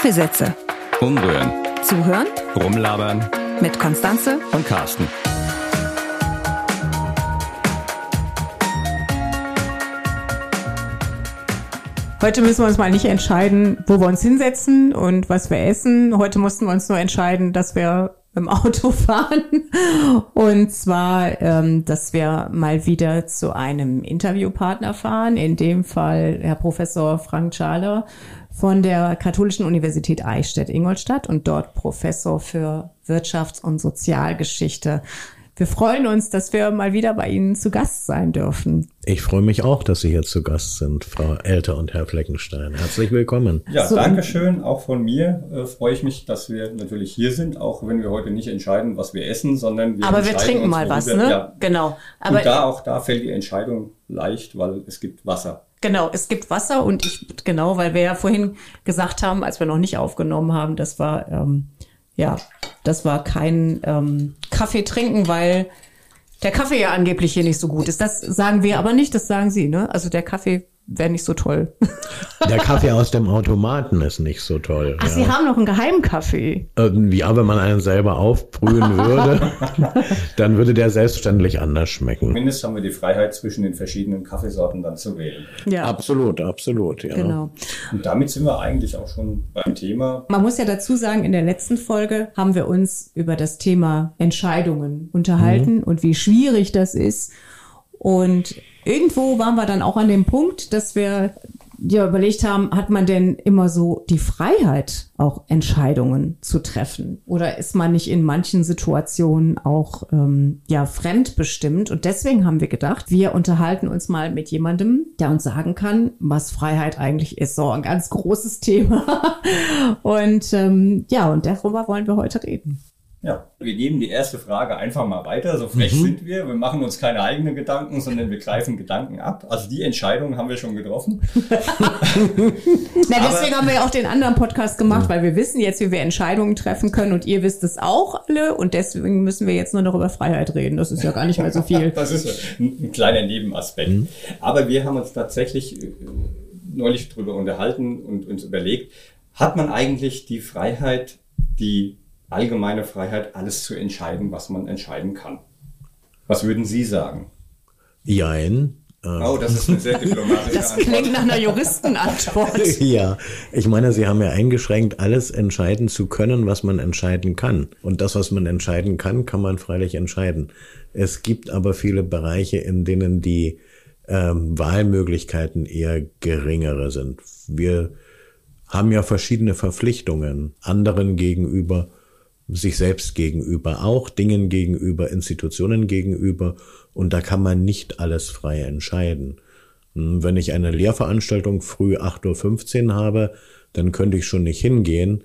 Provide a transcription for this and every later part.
Kaffeesätze. Umrühren. Zuhören Rumlabern. mit Konstanze. Und Carsten. Heute müssen wir uns mal nicht entscheiden, wo wir uns hinsetzen und was wir essen. Heute mussten wir uns nur entscheiden, dass wir im Auto fahren. Und zwar, ähm, dass wir mal wieder zu einem Interviewpartner fahren. In dem Fall Herr Professor Frank Schaler von der Katholischen Universität Eichstätt-Ingolstadt und dort Professor für Wirtschafts- und Sozialgeschichte. Wir freuen uns, dass wir mal wieder bei Ihnen zu Gast sein dürfen. Ich freue mich auch, dass Sie hier zu Gast sind, Frau Elter und Herr Fleckenstein. Herzlich willkommen. Ja, So. danke schön. Auch von mir äh, freue ich mich, dass wir natürlich hier sind, auch wenn wir heute nicht entscheiden, was wir essen, sondern wir Aber wir trinken uns, mal was, ne? Ja. Genau. Aber Und da auch da fällt die Entscheidung leicht, weil es gibt Wasser. Genau, es gibt Wasser und ich, genau, weil wir ja vorhin gesagt haben, als wir noch nicht aufgenommen haben, das war, ähm, ja, das war kein ähm, Kaffee trinken, weil der Kaffee ja angeblich hier nicht so gut ist. Das sagen wir aber nicht, das sagen Sie, ne? Also der Kaffee wäre nicht so toll. Der Kaffee aus dem Automaten ist nicht so toll. Ach, Sie haben noch einen Geheimkaffee. Irgendwie, ja, wenn man einen selber aufbrühen würde, dann würde der selbstständig anders schmecken. Zumindest haben wir die Freiheit, zwischen den verschiedenen Kaffeesorten dann zu wählen. Ja, Absolut, absolut, ja. genau. Und damit sind wir eigentlich auch schon beim Thema. Man muss ja dazu sagen, in der letzten Folge haben wir uns über das Thema Entscheidungen unterhalten und wie schwierig das ist. Und irgendwo waren wir dann auch an dem Punkt, dass wir ja überlegt haben, hat man denn immer so die Freiheit, auch Entscheidungen zu treffen? Oder ist man nicht in manchen Situationen auch ähm, ja fremdbestimmt? Und deswegen haben wir gedacht, wir unterhalten uns mal mit jemandem, der uns sagen kann, was Freiheit eigentlich ist. So ein ganz großes Thema. Und ähm, ja, und darüber wollen wir heute reden. Ja, wir geben die erste Frage einfach mal weiter. So frech sind wir. Wir machen uns keine eigenen Gedanken, sondern wir greifen Gedanken ab. Also die Entscheidung haben wir schon getroffen. Na, deswegen haben wir ja auch den anderen Podcast gemacht, weil wir wissen jetzt, wie wir Entscheidungen treffen können und ihr wisst es auch alle und deswegen müssen wir jetzt nur noch über Freiheit reden. Das ist ja gar nicht mehr so viel. Das ist ein, ein kleiner Nebenaspekt. Aber wir haben uns tatsächlich äh, neulich darüber unterhalten und uns überlegt, hat man eigentlich die Freiheit, die allgemeine Freiheit, alles zu entscheiden, was man entscheiden kann? Was würden Sie sagen? Jein. Oh, das ist eine sehr diplomatische Das Antwort. klingt nach einer Juristenantwort. Ja, ich meine, Sie haben ja eingeschränkt, alles entscheiden zu können, was man entscheiden kann. Und das, was man entscheiden kann, kann man freilich entscheiden. Es gibt aber viele Bereiche, in denen die ähm, Wahlmöglichkeiten eher geringere sind. Wir haben ja verschiedene Verpflichtungen anderen gegenüber, sich selbst gegenüber, auch Dingen gegenüber, Institutionen gegenüber. Und da kann man nicht alles frei entscheiden. Hm, Wenn ich eine Lehrveranstaltung früh 8.15 Uhr habe, dann könnte ich schon nicht hingehen.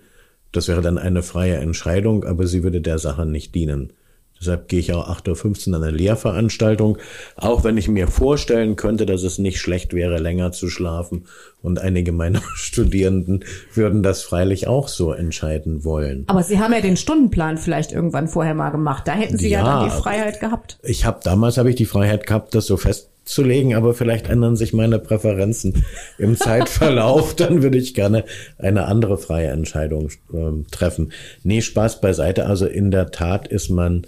Das wäre dann eine freie Entscheidung, aber sie würde der Sache nicht dienen. Deshalb gehe ich auch 8.15 Uhr an eine Lehrveranstaltung, auch wenn ich mir vorstellen könnte, dass es nicht schlecht wäre, länger zu schlafen. Und einige meiner Studierenden würden das freilich auch so entscheiden wollen. Aber Sie haben ja den Stundenplan vielleicht irgendwann vorher mal gemacht. Da hätten Sie ja, Ja, dann die Freiheit gehabt. Ich habe damals habe ich die Freiheit gehabt, das so festzulegen, aber vielleicht ändern sich meine Präferenzen im Zeitverlauf. Dann würde ich gerne eine andere freie Entscheidung ähm, treffen. Nee, Spaß beiseite. Also in der Tat ist man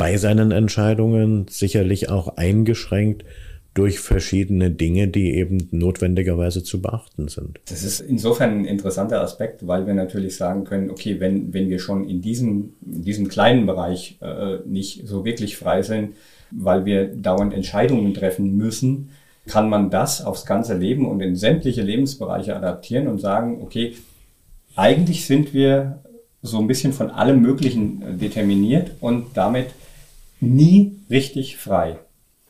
bei seinen Entscheidungen sicherlich auch eingeschränkt durch verschiedene Dinge, die eben notwendigerweise zu beachten sind. Das ist insofern ein interessanter Aspekt, weil wir natürlich sagen können, okay, wenn, wenn wir schon in diesem, in diesem kleinen Bereich äh, nicht so wirklich frei sind, weil wir dauernd Entscheidungen treffen müssen, kann man das aufs ganze Leben und in sämtliche Lebensbereiche adaptieren und sagen, okay, eigentlich sind wir so ein bisschen von allem Möglichen äh, determiniert und damit nie richtig frei.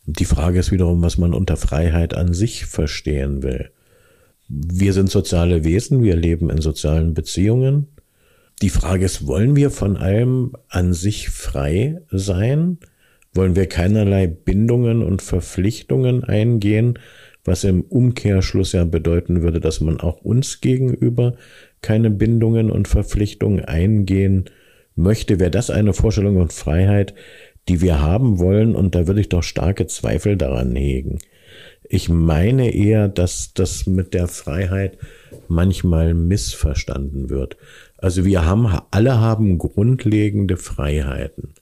Die Frage ist wiederum, was man unter Freiheit an sich verstehen will. Wir sind soziale Wesen, wir leben in sozialen Beziehungen. Die Frage ist, wollen wir von allem an sich frei sein? Wollen wir keinerlei Bindungen und Verpflichtungen eingehen, was im Umkehrschluss ja bedeuten würde, dass man auch uns gegenüber keine Bindungen und Verpflichtungen eingehen möchte? Wäre das eine Vorstellung und Freiheit, die wir haben wollen? Und da würde ich doch starke Zweifel daran hegen. Ich meine eher, dass das mit der Freiheit manchmal missverstanden wird. Also wir haben, alle haben grundlegende Freiheiten.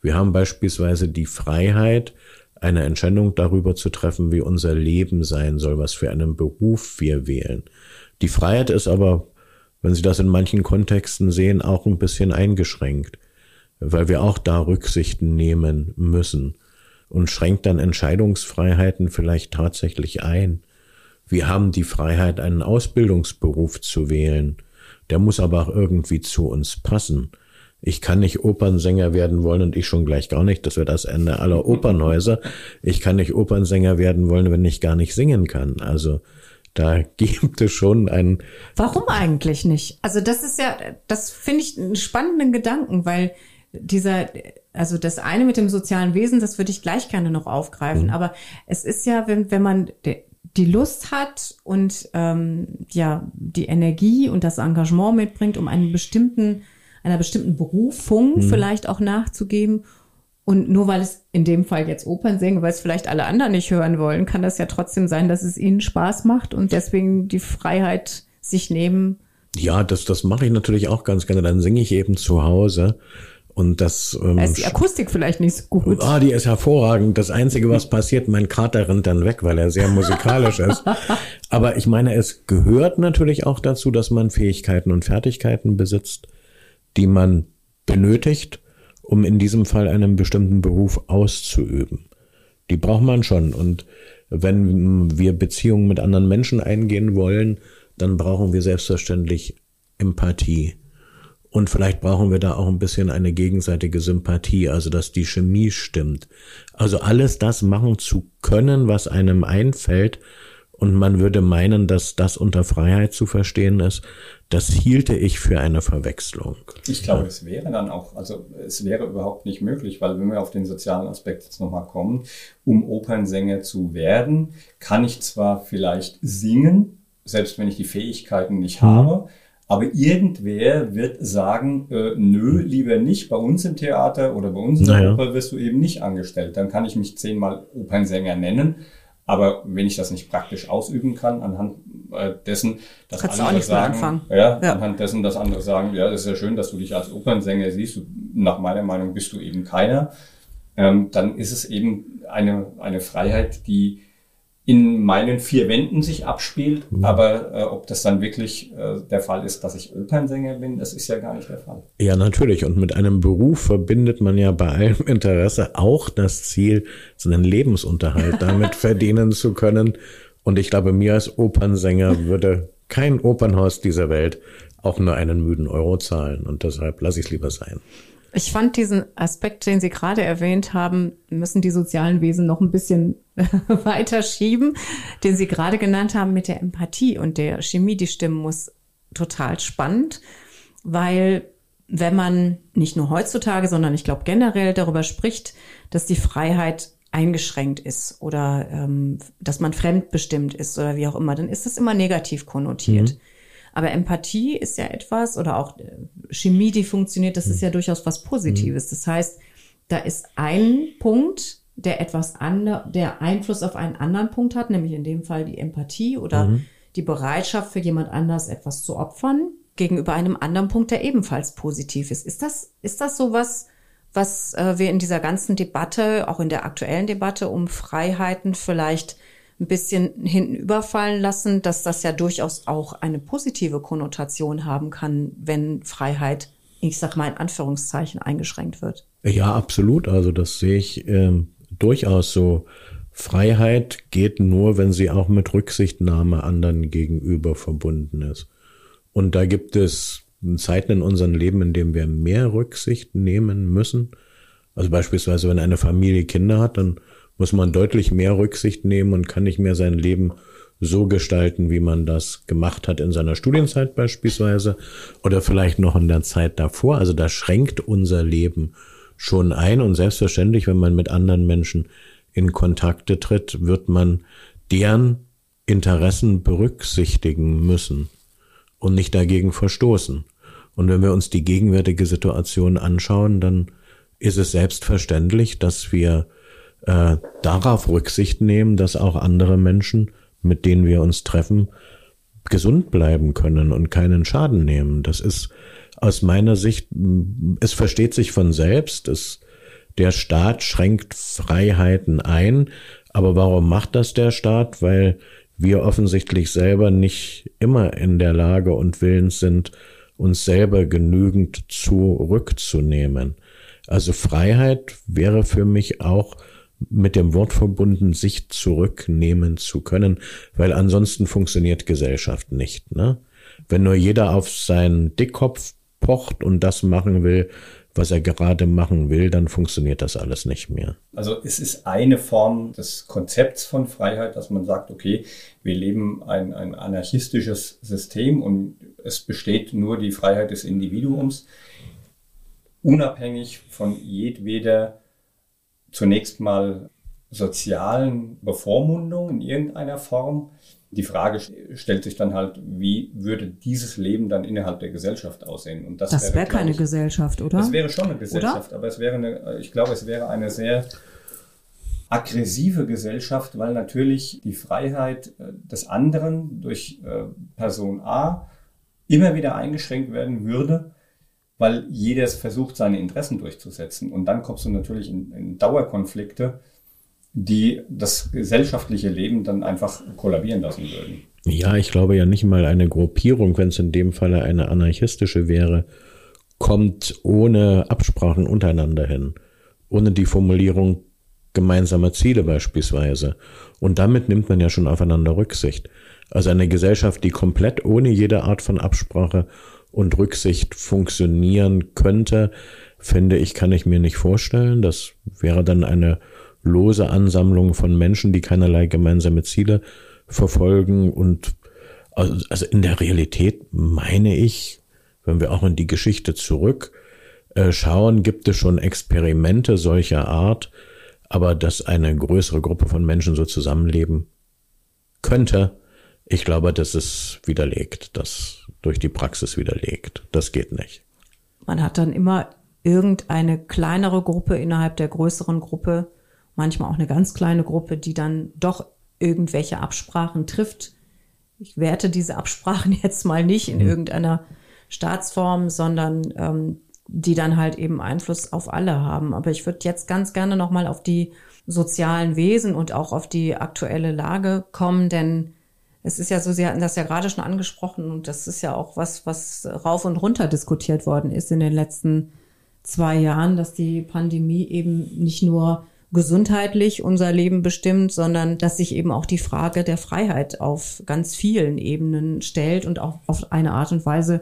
Wir haben beispielsweise die Freiheit, eine Entscheidung darüber zu treffen, wie unser Leben sein soll, was für einen Beruf wir wählen. Die Freiheit ist aber, wenn Sie das in manchen Kontexten sehen, auch ein bisschen eingeschränkt, weil wir auch da Rücksichten nehmen müssen und schränkt dann Entscheidungsfreiheiten vielleicht tatsächlich ein. Wir haben die Freiheit, einen Ausbildungsberuf zu wählen. Der muss aber auch irgendwie zu uns passen. Ich kann nicht Opernsänger werden wollen und ich schon gleich gar nicht. Das wird das Ende aller Opernhäuser. Ich kann nicht Opernsänger werden wollen, wenn ich gar nicht singen kann. Also da gibt es schon einen. Warum eigentlich nicht? Also das ist ja, das finde ich einen spannenden Gedanken, weil dieser, also das eine mit dem sozialen Wesen, das würde ich gleich gerne noch aufgreifen. Mhm. Aber es ist ja, wenn, wenn man die Lust hat und ähm, ja die Energie und das Engagement mitbringt, um einen bestimmten einer bestimmten Berufung mhm. vielleicht auch nachzugeben. Und nur weil es in dem Fall jetzt Opern singen, weil es vielleicht alle anderen nicht hören wollen, kann das ja trotzdem sein, dass es ihnen Spaß macht und deswegen die Freiheit sich nehmen. Ja, das, das mache ich natürlich auch ganz gerne. Dann singe ich eben zu Hause. Und das ähm, da ist die Akustik vielleicht nicht so gut. Ah, die ist hervorragend. Das Einzige, was passiert, mein Kater rennt dann weg, weil er sehr musikalisch ist. Aber ich meine, es gehört natürlich auch dazu, dass man Fähigkeiten und Fertigkeiten besitzt, die man benötigt, um in diesem Fall einen bestimmten Beruf auszuüben. Die braucht man schon. Und wenn wir Beziehungen mit anderen Menschen eingehen wollen, dann brauchen wir selbstverständlich Empathie. Und vielleicht brauchen wir da auch ein bisschen eine gegenseitige Sympathie, also dass die Chemie stimmt. Also alles das machen zu können, was einem einfällt, und man würde meinen, dass das unter Freiheit zu verstehen ist, das hielte ich für eine Verwechslung. Ich glaube, es wäre dann auch, also es wäre überhaupt nicht möglich, weil wenn wir auf den sozialen Aspekt jetzt nochmal kommen, um Opernsänger zu werden, kann ich zwar vielleicht singen, selbst wenn ich die Fähigkeiten nicht mhm. habe, aber irgendwer wird sagen, äh, nö, lieber nicht, bei uns im Theater oder bei uns in der naja. Oper wirst du eben nicht angestellt. Dann kann ich mich zehnmal Opernsänger nennen. Aber wenn ich das nicht praktisch ausüben kann, anhand äh, dessen, dass Kannst andere sagen, ja, ja, anhand dessen, dass andere sagen, ja, das ist ja schön, dass du dich als Opernsänger siehst, nach meiner Meinung bist du eben keiner, ähm, dann ist es eben eine, eine Freiheit, die in meinen vier Wänden sich abspielt. Mhm. Aber äh, ob das dann wirklich äh, der Fall ist, dass ich Opernsänger bin, das ist ja gar nicht der Fall. Ja, natürlich. Und mit einem Beruf verbindet man ja bei allem Interesse auch das Ziel, so einen Lebensunterhalt damit verdienen zu können. Und ich glaube, mir als Opernsänger würde kein Opernhaus dieser Welt auch nur einen müden Euro zahlen. Und deshalb lasse ich es lieber sein. Ich fand diesen Aspekt, den Sie gerade erwähnt haben, müssen die sozialen Wesen noch ein bisschen weiter schieben, den Sie gerade genannt haben mit der Empathie und der Chemie, die stimmen muss, total spannend, weil wenn man nicht nur heutzutage, sondern ich glaube generell darüber spricht, dass die Freiheit eingeschränkt ist oder ähm, dass man fremdbestimmt ist oder wie auch immer, dann ist das immer negativ konnotiert. Mhm. Aber Empathie ist ja etwas oder auch äh, Chemie, die funktioniert, das ist ja durchaus was Positives. Das heißt, da ist ein Punkt, der etwas andere, der Einfluss auf einen anderen Punkt hat, nämlich in dem Fall die Empathie oder mhm. die Bereitschaft für jemand anders etwas zu opfern gegenüber einem anderen Punkt, der ebenfalls positiv ist. Ist das, ist das sowas, was äh, wir in dieser ganzen Debatte, auch in der aktuellen Debatte um Freiheiten vielleicht ein bisschen hinten überfallen lassen, dass das ja durchaus auch eine positive Konnotation haben kann, wenn Freiheit, ich sag mal in Anführungszeichen, eingeschränkt wird. Ja, absolut. Also das sehe ich äh, durchaus so. Freiheit geht nur, wenn sie auch mit Rücksichtnahme anderen gegenüber verbunden ist. Und da gibt es Zeiten in unserem Leben, in denen wir mehr Rücksicht nehmen müssen. Also beispielsweise, wenn eine Familie Kinder hat, dann muss man deutlich mehr Rücksicht nehmen und kann nicht mehr sein Leben so gestalten, wie man das gemacht hat in seiner Studienzeit beispielsweise oder vielleicht noch in der Zeit davor. Also da schränkt unser Leben schon ein und selbstverständlich, wenn man mit anderen Menschen in Kontakte tritt, wird man deren Interessen berücksichtigen müssen und nicht dagegen verstoßen. Und wenn wir uns die gegenwärtige Situation anschauen, dann ist es selbstverständlich, dass wir äh, darauf Rücksicht nehmen, dass auch andere Menschen, mit denen wir uns treffen, gesund bleiben können und keinen Schaden nehmen. Das ist aus meiner Sicht, es versteht sich von selbst, es, der Staat schränkt Freiheiten ein, aber warum macht das der Staat? Weil wir offensichtlich selber nicht immer in der Lage und willens sind, uns selber genügend zurückzunehmen. Also Freiheit wäre für mich auch mit dem Wort verbunden, sich zurücknehmen zu können, weil ansonsten funktioniert Gesellschaft nicht. Ne? Wenn nur jeder auf seinen Dickkopf pocht und das machen will, was er gerade machen will, dann funktioniert das alles nicht mehr. Also es ist eine Form des Konzepts von Freiheit, dass man sagt, okay, wir leben ein, ein anarchistisches System und es besteht nur die Freiheit des Individuums, unabhängig von jedweder zunächst mal sozialen Bevormundung in irgendeiner Form. Die Frage stellt sich dann halt, wie würde dieses Leben dann innerhalb der Gesellschaft aussehen? Und das, das wäre wär keine ich, Gesellschaft, oder? Das wäre schon eine Gesellschaft, oder? aber es wäre eine, ich glaube, es wäre eine sehr aggressive Gesellschaft, weil natürlich die Freiheit äh, des anderen durch äh, Person A immer wieder eingeschränkt werden würde weil jeder versucht, seine Interessen durchzusetzen. Und dann kommst du natürlich in, in Dauerkonflikte, die das gesellschaftliche Leben dann einfach kollabieren lassen würden. Ja, ich glaube ja nicht mal eine Gruppierung, wenn es in dem Falle eine anarchistische wäre, kommt ohne Absprachen untereinander hin, ohne die Formulierung gemeinsamer Ziele beispielsweise. Und damit nimmt man ja schon aufeinander Rücksicht. Also eine Gesellschaft, die komplett ohne jede Art von Absprache und Rücksicht funktionieren könnte, finde ich, kann ich mir nicht vorstellen. Das wäre dann eine lose Ansammlung von Menschen, die keinerlei gemeinsame Ziele verfolgen. Und also in der Realität meine ich, wenn wir auch in die Geschichte zurück äh, schauen, gibt es schon Experimente solcher Art, aber dass eine größere Gruppe von Menschen so zusammenleben könnte, ich glaube, das ist widerlegt, das durch die Praxis widerlegt. Das geht nicht. Man hat dann immer irgendeine kleinere Gruppe innerhalb der größeren Gruppe, manchmal auch eine ganz kleine Gruppe, die dann doch irgendwelche Absprachen trifft. Ich werte diese Absprachen jetzt mal nicht in mhm. irgendeiner Staatsform, sondern ähm, die dann halt eben Einfluss auf alle haben. Aber ich würde jetzt ganz gerne nochmal auf die sozialen Wesen und auch auf die aktuelle Lage kommen, denn es ist ja so, Sie hatten das ja gerade schon angesprochen und das ist ja auch was, was rauf und runter diskutiert worden ist in den letzten zwei Jahren, dass die Pandemie eben nicht nur gesundheitlich unser Leben bestimmt, sondern dass sich eben auch die Frage der Freiheit auf ganz vielen Ebenen stellt und auch auf eine Art und Weise,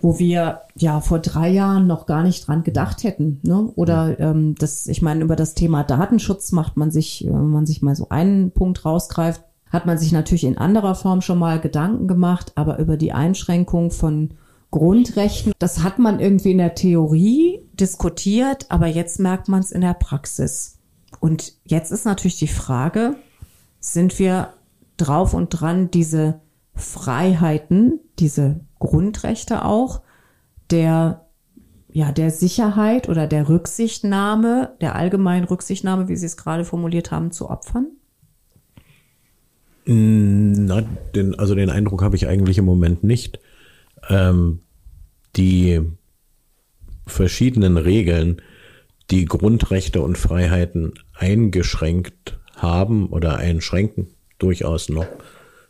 wo wir ja vor drei Jahren noch gar nicht dran gedacht hätten. Ne? Oder ähm, das, ich meine, über das Thema Datenschutz macht man sich, wenn man sich mal so einen Punkt rausgreift, hat man sich natürlich in anderer Form schon mal Gedanken gemacht, aber über die Einschränkung von Grundrechten, das hat man irgendwie in der Theorie diskutiert, aber jetzt merkt man es in der Praxis. Und jetzt ist natürlich die Frage, sind wir drauf und dran, diese Freiheiten, diese Grundrechte auch, der ja, der Sicherheit oder der Rücksichtnahme, der allgemeinen Rücksichtnahme, wie Sie es gerade formuliert haben, zu opfern? Na, den, also den Eindruck habe ich eigentlich im Moment nicht. Ähm, die verschiedenen Regeln, die Grundrechte und Freiheiten eingeschränkt haben oder einschränken, durchaus noch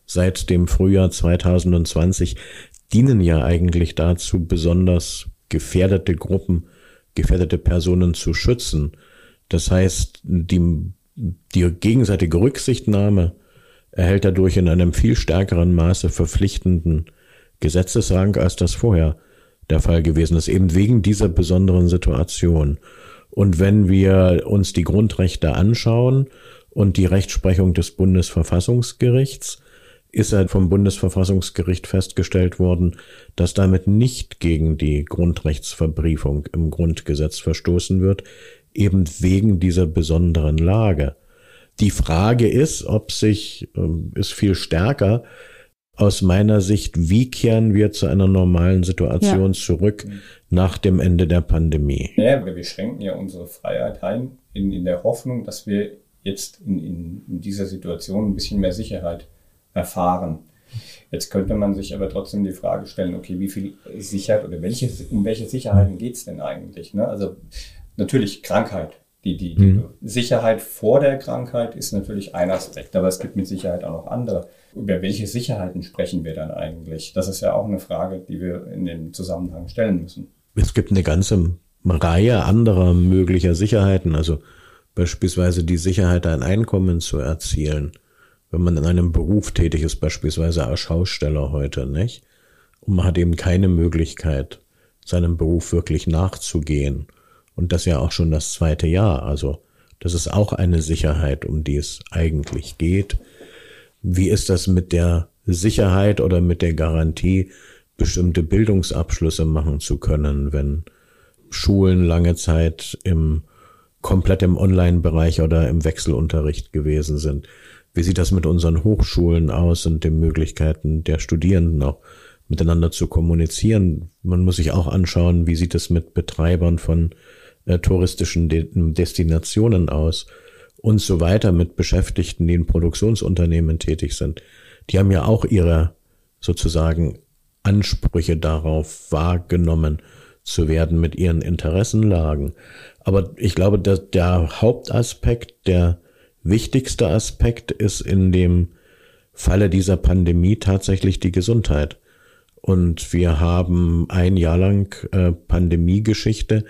seit dem Frühjahr 2020, dienen ja eigentlich dazu, besonders gefährdete Gruppen, gefährdete Personen zu schützen. Das heißt, die, die gegenseitige Rücksichtnahme erhält dadurch in einem viel stärkeren Maße verpflichtenden Gesetzesrang, als das vorher der Fall gewesen ist, eben wegen dieser besonderen Situation. Und wenn wir uns die Grundrechte anschauen und die Rechtsprechung des Bundesverfassungsgerichts, ist er vom Bundesverfassungsgericht festgestellt worden, dass damit nicht gegen die Grundrechtsverbriefung im Grundgesetz verstoßen wird, eben wegen dieser besonderen Lage. Die Frage ist, ob sich, ähm, ist viel stärker aus meiner Sicht, wie kehren wir zu einer normalen Situation ja. zurück nach dem Ende der Pandemie? Ja, wir schränken ja unsere Freiheit ein, in, in der Hoffnung, dass wir jetzt in, in, in dieser Situation ein bisschen mehr Sicherheit erfahren. Jetzt könnte man sich aber trotzdem die Frage stellen, okay, wie viel Sicherheit oder welche, um welche Sicherheiten geht es denn eigentlich? Ne? Also natürlich Krankheit. Die, die, die mhm. Sicherheit vor der Krankheit ist natürlich ein Aspekt, aber es gibt mit Sicherheit auch noch andere. Über welche Sicherheiten sprechen wir dann eigentlich? Das ist ja auch eine Frage, die wir in dem Zusammenhang stellen müssen. Es gibt eine ganze Reihe anderer möglicher Sicherheiten, also beispielsweise die Sicherheit, ein Einkommen zu erzielen wenn man in einem Beruf tätig ist, beispielsweise als Schausteller heute, nicht? Und man hat eben keine Möglichkeit, seinem Beruf wirklich nachzugehen. Und das ja auch schon das zweite Jahr. Also, das ist auch eine Sicherheit, um die es eigentlich geht. Wie ist das mit der Sicherheit oder mit der Garantie, bestimmte Bildungsabschlüsse machen zu können, wenn Schulen lange Zeit im komplett im Online-Bereich oder im Wechselunterricht gewesen sind? Wie sieht das mit unseren Hochschulen aus und den Möglichkeiten der Studierenden auch miteinander zu kommunizieren? Man muss sich auch anschauen, wie sieht es mit Betreibern von äh, touristischen De Destinationen aus und so weiter mit Beschäftigten, die in Produktionsunternehmen tätig sind. Die haben ja auch ihre sozusagen Ansprüche darauf wahrgenommen zu werden mit ihren Interessenlagen. Aber ich glaube, dass der Hauptaspekt der wichtigster Aspekt ist in dem Falle dieser Pandemie tatsächlich die Gesundheit. Und wir haben ein Jahr lang äh, Pandemiegeschichte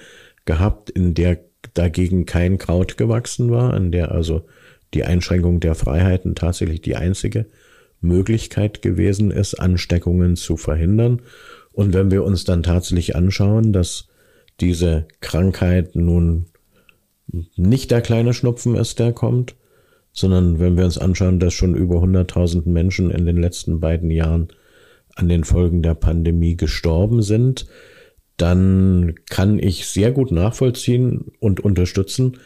gehabt, in der dagegen kein Kraut gewachsen war, in der also die Einschränkung der Freiheiten tatsächlich die einzige Möglichkeit gewesen ist, Ansteckungen zu verhindern. Und wenn wir uns dann tatsächlich anschauen, dass diese Krankheit nun nicht der kleine Schnupfen ist, der kommt, sondern wenn wir uns anschauen, dass schon über 100.000 Menschen in den letzten beiden Jahren an den Folgen der Pandemie gestorben sind, dann kann ich sehr gut nachvollziehen und unterstützen,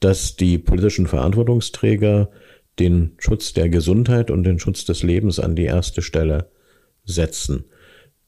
dass die politischen Verantwortungsträger den Schutz der Gesundheit und den Schutz des Lebens an die erste Stelle setzen.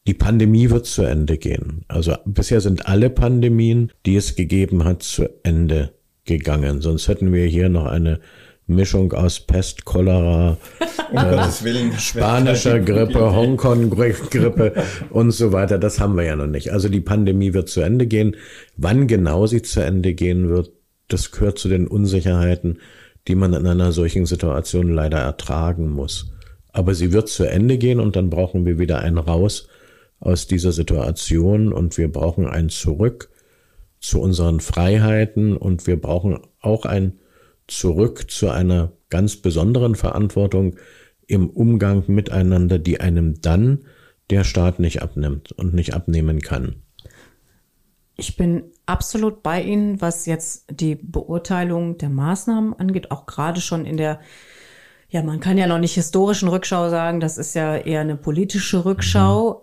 Die Pandemie wird zu Ende gehen. Also bisher sind alle Pandemien, die es gegeben hat, zu Ende gegangen. Sonst hätten wir hier noch eine Mischung aus Pest, Cholera, äh, spanischer Grippe, Hongkong-Grippe und so weiter. Das haben wir ja noch nicht. Also die Pandemie wird zu Ende gehen. Wann genau sie zu Ende gehen wird, das gehört zu den Unsicherheiten, die man in einer solchen Situation leider ertragen muss. Aber sie wird zu Ende gehen und dann brauchen wir wieder ein Raus aus dieser Situation und wir brauchen ein Zurück zu unseren Freiheiten und wir brauchen auch ein zurück zu einer ganz besonderen Verantwortung im Umgang miteinander, die einem dann der Staat nicht abnimmt und nicht abnehmen kann. Ich bin absolut bei Ihnen, was jetzt die Beurteilung der Maßnahmen angeht, auch gerade schon in der, ja, man kann ja noch nicht historischen Rückschau sagen, das ist ja eher eine politische Rückschau. Mhm.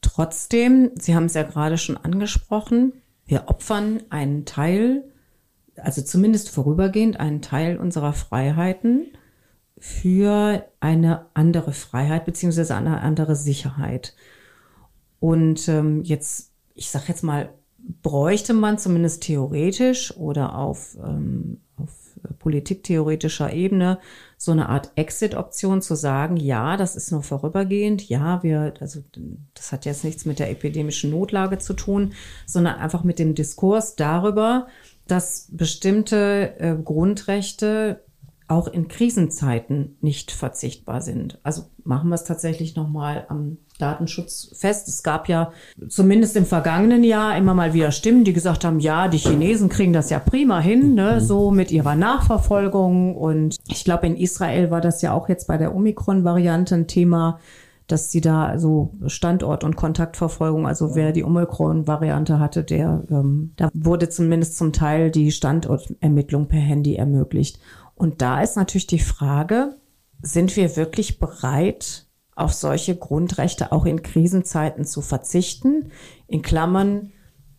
Trotzdem, Sie haben es ja gerade schon angesprochen, wir opfern einen Teil also zumindest vorübergehend einen Teil unserer Freiheiten für eine andere Freiheit beziehungsweise eine andere Sicherheit. Und ähm, jetzt, ich sage jetzt mal, bräuchte man zumindest theoretisch oder auf, ähm, auf politiktheoretischer Ebene so eine Art Exit-Option zu sagen, ja, das ist nur vorübergehend, ja, wir, also das hat jetzt nichts mit der epidemischen Notlage zu tun, sondern einfach mit dem Diskurs darüber, dass bestimmte äh, Grundrechte auch in Krisenzeiten nicht verzichtbar sind. Also machen wir es tatsächlich nochmal am Datenschutz fest. Es gab ja zumindest im vergangenen Jahr immer mal wieder Stimmen, die gesagt haben, ja, die Chinesen kriegen das ja prima hin, ne, mhm. so mit ihrer Nachverfolgung. Und ich glaube, in Israel war das ja auch jetzt bei der Omikron-Variante ein Thema, dass sie da so Standort- und Kontaktverfolgung, also wer die Omikron-Variante hatte, der, ähm, da wurde zumindest zum Teil die Standortermittlung per Handy ermöglicht. Und da ist natürlich die Frage, sind wir wirklich bereit, auf solche Grundrechte auch in Krisenzeiten zu verzichten? In Klammern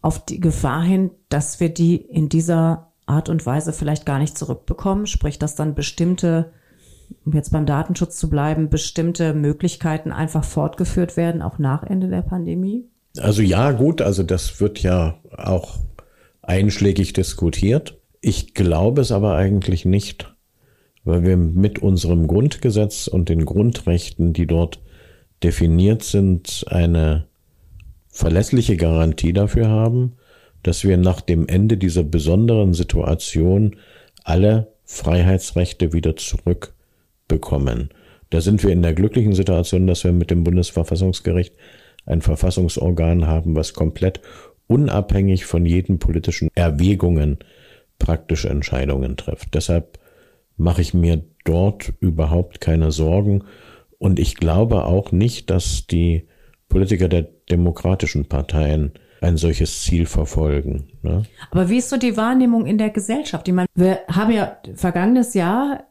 auf die Gefahr hin, dass wir die in dieser Art und Weise vielleicht gar nicht zurückbekommen, sprich, dass dann bestimmte um jetzt beim Datenschutz zu bleiben, bestimmte Möglichkeiten einfach fortgeführt werden, auch nach Ende der Pandemie? Also ja, gut, also das wird ja auch einschlägig diskutiert. Ich glaube es aber eigentlich nicht, weil wir mit unserem Grundgesetz und den Grundrechten, die dort definiert sind, eine verlässliche Garantie dafür haben, dass wir nach dem Ende dieser besonderen Situation alle Freiheitsrechte wieder zurückbekommen. Da sind wir in der glücklichen Situation, dass wir mit dem Bundesverfassungsgericht ein Verfassungsorgan haben, was komplett unabhängig von jeden politischen Erwägungen praktische Entscheidungen trifft. Deshalb mache ich mir dort überhaupt keine Sorgen und ich glaube auch nicht, dass die Politiker der demokratischen Parteien ein solches Ziel verfolgen. Ne? Aber wie ist so die Wahrnehmung in der Gesellschaft? Ich meine, wir haben ja vergangenes Jahr,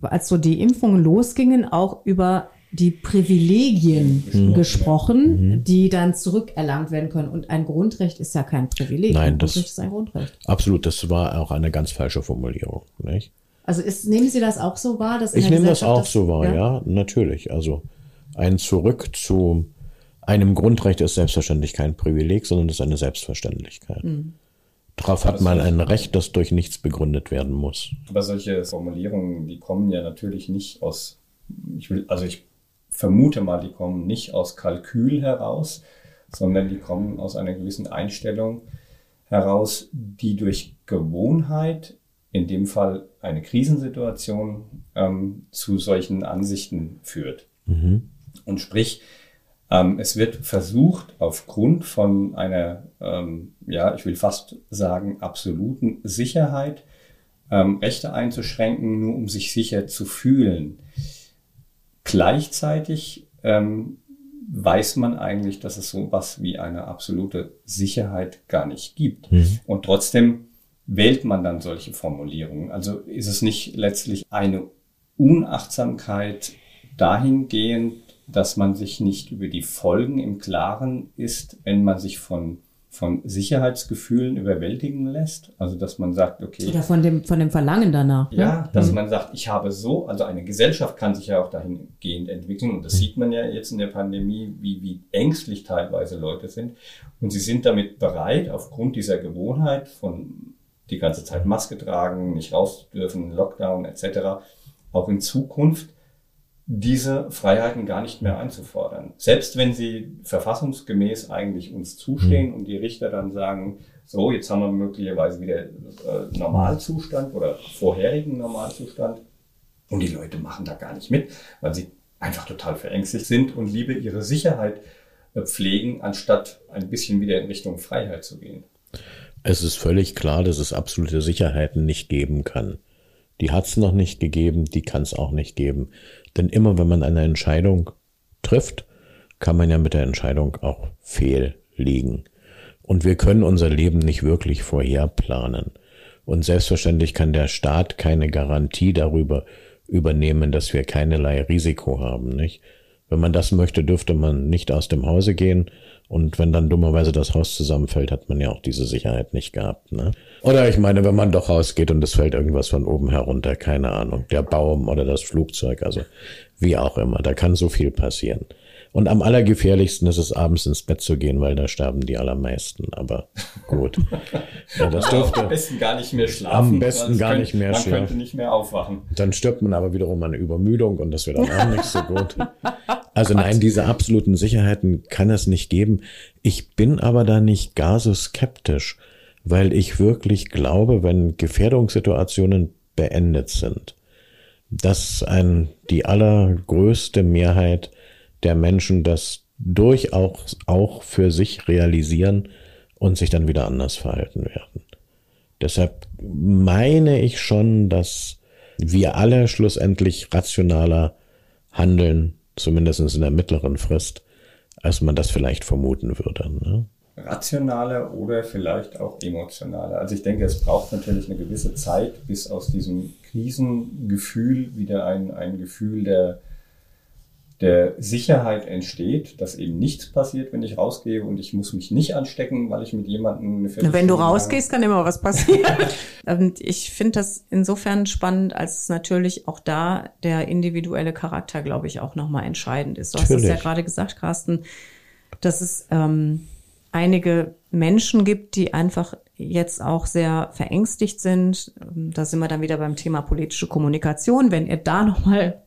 als so die Impfungen losgingen, auch über die Privilegien mhm. gesprochen, mhm. die dann zurückerlangt werden können. Und ein Grundrecht ist ja kein Privileg. Nein, ein das Grundrecht ist ein Grundrecht. Absolut, das war auch eine ganz falsche Formulierung. Nicht? Also ist, nehmen Sie das auch so wahr? Dass ich nehme das auch das, so wahr, ja? ja, natürlich. Also ein Zurück zu einem Grundrecht ist selbstverständlich kein Privileg, sondern es ist eine Selbstverständlichkeit. Mhm. Darauf hat man ein Recht, das durch nichts begründet werden muss. Aber solche Formulierungen, die kommen ja natürlich nicht aus, ich will, also ich vermute mal, die kommen nicht aus Kalkül heraus, sondern die kommen aus einer gewissen Einstellung heraus, die durch Gewohnheit, in dem Fall eine Krisensituation, ähm, zu solchen Ansichten führt. Mhm. Und sprich, ähm, es wird versucht, aufgrund von einer, ähm, ja, ich will fast sagen, absoluten Sicherheit, ähm, Rechte einzuschränken, nur um sich sicher zu fühlen. Gleichzeitig ähm, weiß man eigentlich, dass es so was wie eine absolute Sicherheit gar nicht gibt. Mhm. Und trotzdem wählt man dann solche Formulierungen. Also ist es nicht letztlich eine Unachtsamkeit dahingehend, dass man sich nicht über die Folgen im Klaren ist, wenn man sich von von Sicherheitsgefühlen überwältigen lässt. Also dass man sagt, okay. Oder von dem, von dem Verlangen danach. Ne? Ja, dass mhm. man sagt, ich habe so, also eine Gesellschaft kann sich ja auch dahingehend entwickeln. Und das sieht man ja jetzt in der Pandemie, wie, wie ängstlich teilweise Leute sind. Und sie sind damit bereit, aufgrund dieser Gewohnheit von die ganze Zeit Maske tragen, nicht raus dürfen, Lockdown etc., auch in Zukunft diese Freiheiten gar nicht mehr einzufordern. Selbst wenn sie verfassungsgemäß eigentlich uns zustehen mhm. und die Richter dann sagen, so, jetzt haben wir möglicherweise wieder äh, Normalzustand oder vorherigen Normalzustand und die Leute machen da gar nicht mit, weil sie einfach total verängstigt sind und lieber ihre Sicherheit äh, pflegen, anstatt ein bisschen wieder in Richtung Freiheit zu gehen. Es ist völlig klar, dass es absolute Sicherheiten nicht geben kann. Die hat es noch nicht gegeben, die kann es auch nicht geben. Denn immer wenn man eine Entscheidung trifft, kann man ja mit der Entscheidung auch fehl liegen. Und wir können unser Leben nicht wirklich vorherplanen. Und selbstverständlich kann der Staat keine Garantie darüber übernehmen, dass wir keinerlei Risiko haben, nicht? Wenn man das möchte, dürfte man nicht aus dem Hause gehen. Und wenn dann dummerweise das Haus zusammenfällt, hat man ja auch diese Sicherheit nicht gehabt. Ne? Oder ich meine, wenn man doch rausgeht und es fällt irgendwas von oben herunter, keine Ahnung, der Baum oder das Flugzeug, also wie auch immer, da kann so viel passieren. Und am allergefährlichsten ist es, abends ins Bett zu gehen, weil da sterben die allermeisten. Aber gut. Ja, das dürfte am besten gar nicht mehr schlafen. Am besten gar könnte, nicht mehr man schlafen. Man könnte nicht mehr aufwachen. Dann stirbt man aber wiederum an Übermüdung und das wird dann auch nicht so gut. Also nein, diese absoluten Sicherheiten kann es nicht geben. Ich bin aber da nicht gar so skeptisch, weil ich wirklich glaube, wenn Gefährdungssituationen beendet sind, dass ein, die allergrößte Mehrheit der Menschen das durchaus auch für sich realisieren und sich dann wieder anders verhalten werden. Deshalb meine ich schon, dass wir alle schlussendlich rationaler handeln, zumindest in der mittleren Frist, als man das vielleicht vermuten würde. Ne? Rationaler oder vielleicht auch emotionaler. Also ich denke, es braucht natürlich eine gewisse Zeit, bis aus diesem Krisengefühl wieder ein, ein Gefühl der der Sicherheit entsteht, dass eben nichts passiert, wenn ich rausgehe und ich muss mich nicht anstecken, weil ich mit jemandem eine Wenn du rausgehst, kann immer was passieren. und ich finde das insofern spannend, als natürlich auch da der individuelle Charakter, glaube ich, auch nochmal entscheidend ist. Du natürlich. hast es ja gerade gesagt, Carsten, dass es ähm, einige Menschen gibt, die einfach jetzt auch sehr verängstigt sind. Da sind wir dann wieder beim Thema politische Kommunikation. Wenn ihr da nochmal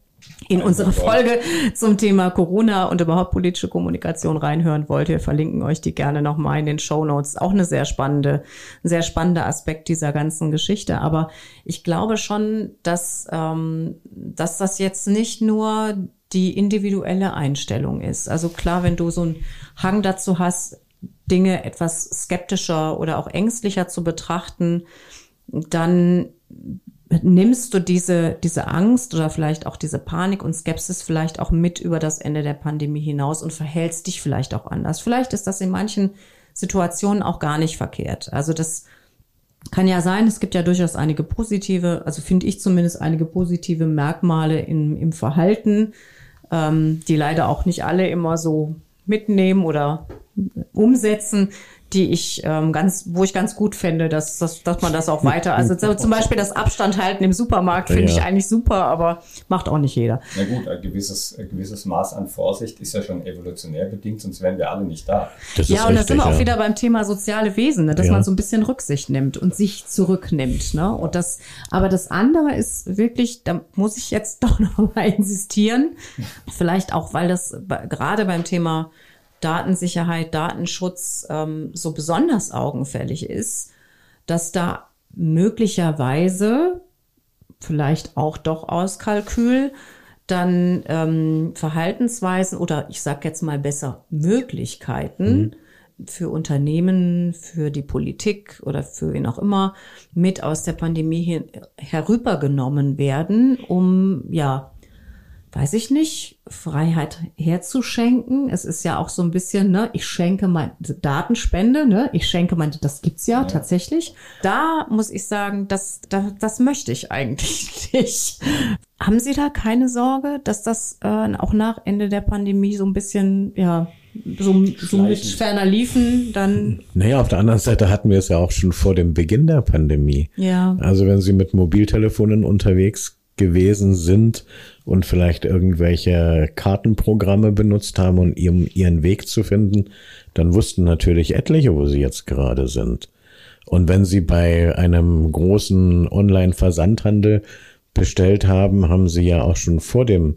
in unsere Folge zum Thema Corona und überhaupt politische Kommunikation reinhören wollt, wir verlinken euch die gerne nochmal in den Show Notes. Auch eine sehr spannende, sehr spannender Aspekt dieser ganzen Geschichte. Aber ich glaube schon, dass, ähm, dass das jetzt nicht nur die individuelle Einstellung ist. Also klar, wenn du so einen Hang dazu hast, Dinge etwas skeptischer oder auch ängstlicher zu betrachten, dann nimmst du diese, diese Angst oder vielleicht auch diese Panik und Skepsis vielleicht auch mit über das Ende der Pandemie hinaus und verhältst dich vielleicht auch anders. Vielleicht ist das in manchen Situationen auch gar nicht verkehrt. Also das kann ja sein, es gibt ja durchaus einige positive, also finde ich zumindest einige positive Merkmale im, im Verhalten, ähm, die leider auch nicht alle immer so mitnehmen oder umsetzen die ich ähm, ganz, wo ich ganz gut finde, dass, dass, dass man das auch weiter, also zum Beispiel das Abstand halten im Supermarkt finde ja. ich eigentlich super, aber macht auch nicht jeder. Na gut, ein gewisses, ein gewisses Maß an Vorsicht ist ja schon evolutionär bedingt, sonst wären wir alle nicht da. Das ja, und da sind wir auch wieder beim Thema soziale Wesen, ne, dass ja. man so ein bisschen Rücksicht nimmt und sich zurücknimmt. Ne? Und das, aber das andere ist wirklich, da muss ich jetzt doch noch mal insistieren, vielleicht auch, weil das gerade beim Thema Datensicherheit, Datenschutz ähm, so besonders augenfällig ist, dass da möglicherweise, vielleicht auch doch aus Kalkül, dann ähm, Verhaltensweisen oder ich sage jetzt mal besser Möglichkeiten mhm. für Unternehmen, für die Politik oder für wen auch immer mit aus der Pandemie hin, herübergenommen werden, um ja weiß ich nicht, Freiheit herzuschenken. Es ist ja auch so ein bisschen, ne, ich schenke mein Datenspende, ne, ich schenke mein, das gibt's ja, ja. tatsächlich. Da muss ich sagen, das, das, das möchte ich eigentlich nicht. Haben Sie da keine Sorge, dass das äh, auch nach Ende der Pandemie so ein bisschen, ja, so, so mit ferner liefen, dann. Naja, auf der anderen Seite hatten wir es ja auch schon vor dem Beginn der Pandemie. Ja. Also wenn Sie mit Mobiltelefonen unterwegs gewesen sind und vielleicht irgendwelche Kartenprogramme benutzt haben, um ihren Weg zu finden, dann wussten natürlich etliche, wo sie jetzt gerade sind. Und wenn sie bei einem großen Online-Versandhandel bestellt haben, haben sie ja auch schon vor dem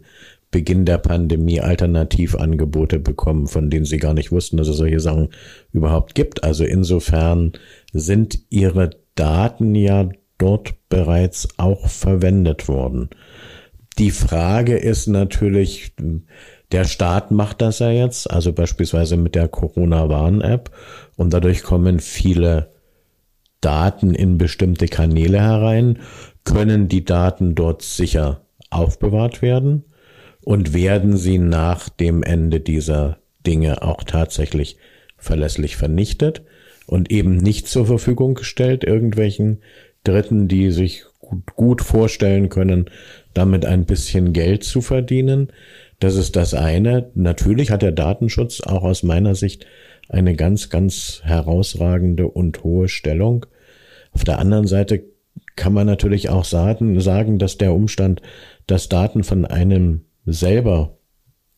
Beginn der Pandemie Alternativangebote bekommen, von denen sie gar nicht wussten, dass es solche Sachen überhaupt gibt. Also insofern sind ihre Daten ja dort bereits auch verwendet worden. Die Frage ist natürlich, der Staat macht das ja jetzt, also beispielsweise mit der Corona-Warn-App und dadurch kommen viele Daten in bestimmte Kanäle herein. Können die Daten dort sicher aufbewahrt werden und werden sie nach dem Ende dieser Dinge auch tatsächlich verlässlich vernichtet und eben nicht zur Verfügung gestellt irgendwelchen Dritten, die sich gut, gut vorstellen können, damit ein bisschen Geld zu verdienen. Das ist das eine. Natürlich hat der Datenschutz auch aus meiner Sicht eine ganz, ganz herausragende und hohe Stellung. Auf der anderen Seite kann man natürlich auch sagen, sagen, dass der Umstand, dass Daten von einem selber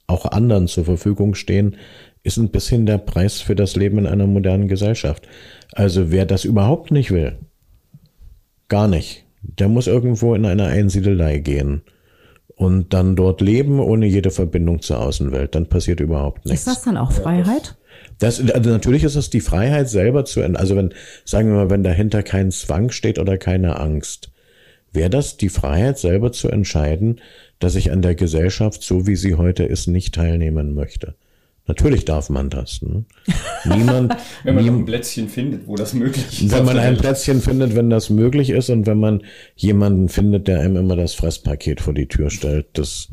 auch anderen zur Verfügung stehen, ist ein bisschen der Preis für das Leben in einer modernen Gesellschaft. Also wer das überhaupt nicht will, Gar nicht. Der muss irgendwo in eine Einsiedelei gehen und dann dort leben ohne jede Verbindung zur Außenwelt. Dann passiert überhaupt nichts. Ist das dann auch Freiheit? Das, also natürlich ist es die Freiheit selber zu, also wenn, sagen wir mal, wenn dahinter kein Zwang steht oder keine Angst, wäre das die Freiheit selber zu entscheiden, dass ich an der Gesellschaft, so wie sie heute ist, nicht teilnehmen möchte. Natürlich darf man das. Ne? Niemand, wenn man ein Plätzchen findet, wo das möglich ist. Wenn man ein Plätzchen findet, wenn das möglich ist und wenn man jemanden findet, der einem immer das Fresspaket vor die Tür stellt, das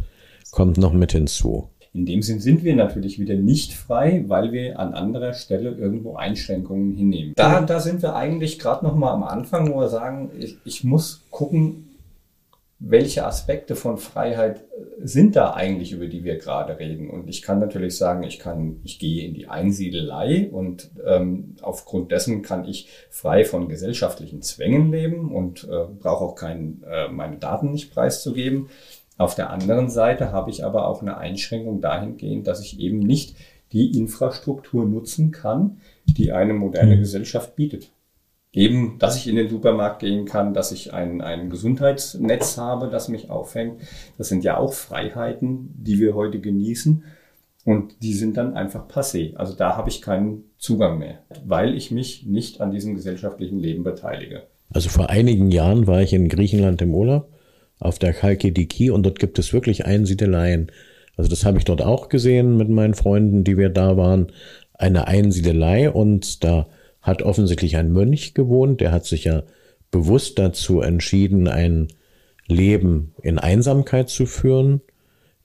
kommt noch mit hinzu. In dem Sinn sind wir natürlich wieder nicht frei, weil wir an anderer Stelle irgendwo Einschränkungen hinnehmen. Da, da sind wir eigentlich gerade noch mal am Anfang, wo wir sagen, ich, ich muss gucken, welche Aspekte von Freiheit äh, sind da eigentlich, über die wir gerade reden? Und ich kann natürlich sagen, ich kann, ich gehe in die Einsiedelei und ähm, aufgrund dessen kann ich frei von gesellschaftlichen Zwängen leben und äh, brauche auch kein, äh, meine Daten nicht preiszugeben. Auf der anderen Seite habe ich aber auch eine Einschränkung dahingehend, dass ich eben nicht die Infrastruktur nutzen kann, die eine moderne mhm. Gesellschaft bietet. Eben, dass ich in den Supermarkt gehen kann, dass ich ein, ein Gesundheitsnetz habe, das mich aufhängt. Das sind ja auch Freiheiten, die wir heute genießen. Und die sind dann einfach passé. Also da habe ich keinen Zugang mehr, weil ich mich nicht an diesem gesellschaftlichen Leben beteilige. Also vor einigen Jahren war ich in Griechenland im Urlaub auf der Chalkidiki und dort gibt es wirklich Einsiedeleien. Also das habe ich dort auch gesehen mit meinen Freunden, die wir da waren. Eine Einsiedelei und da hat offensichtlich ein Mönch gewohnt, der hat sich ja bewusst dazu entschieden, ein Leben in Einsamkeit zu führen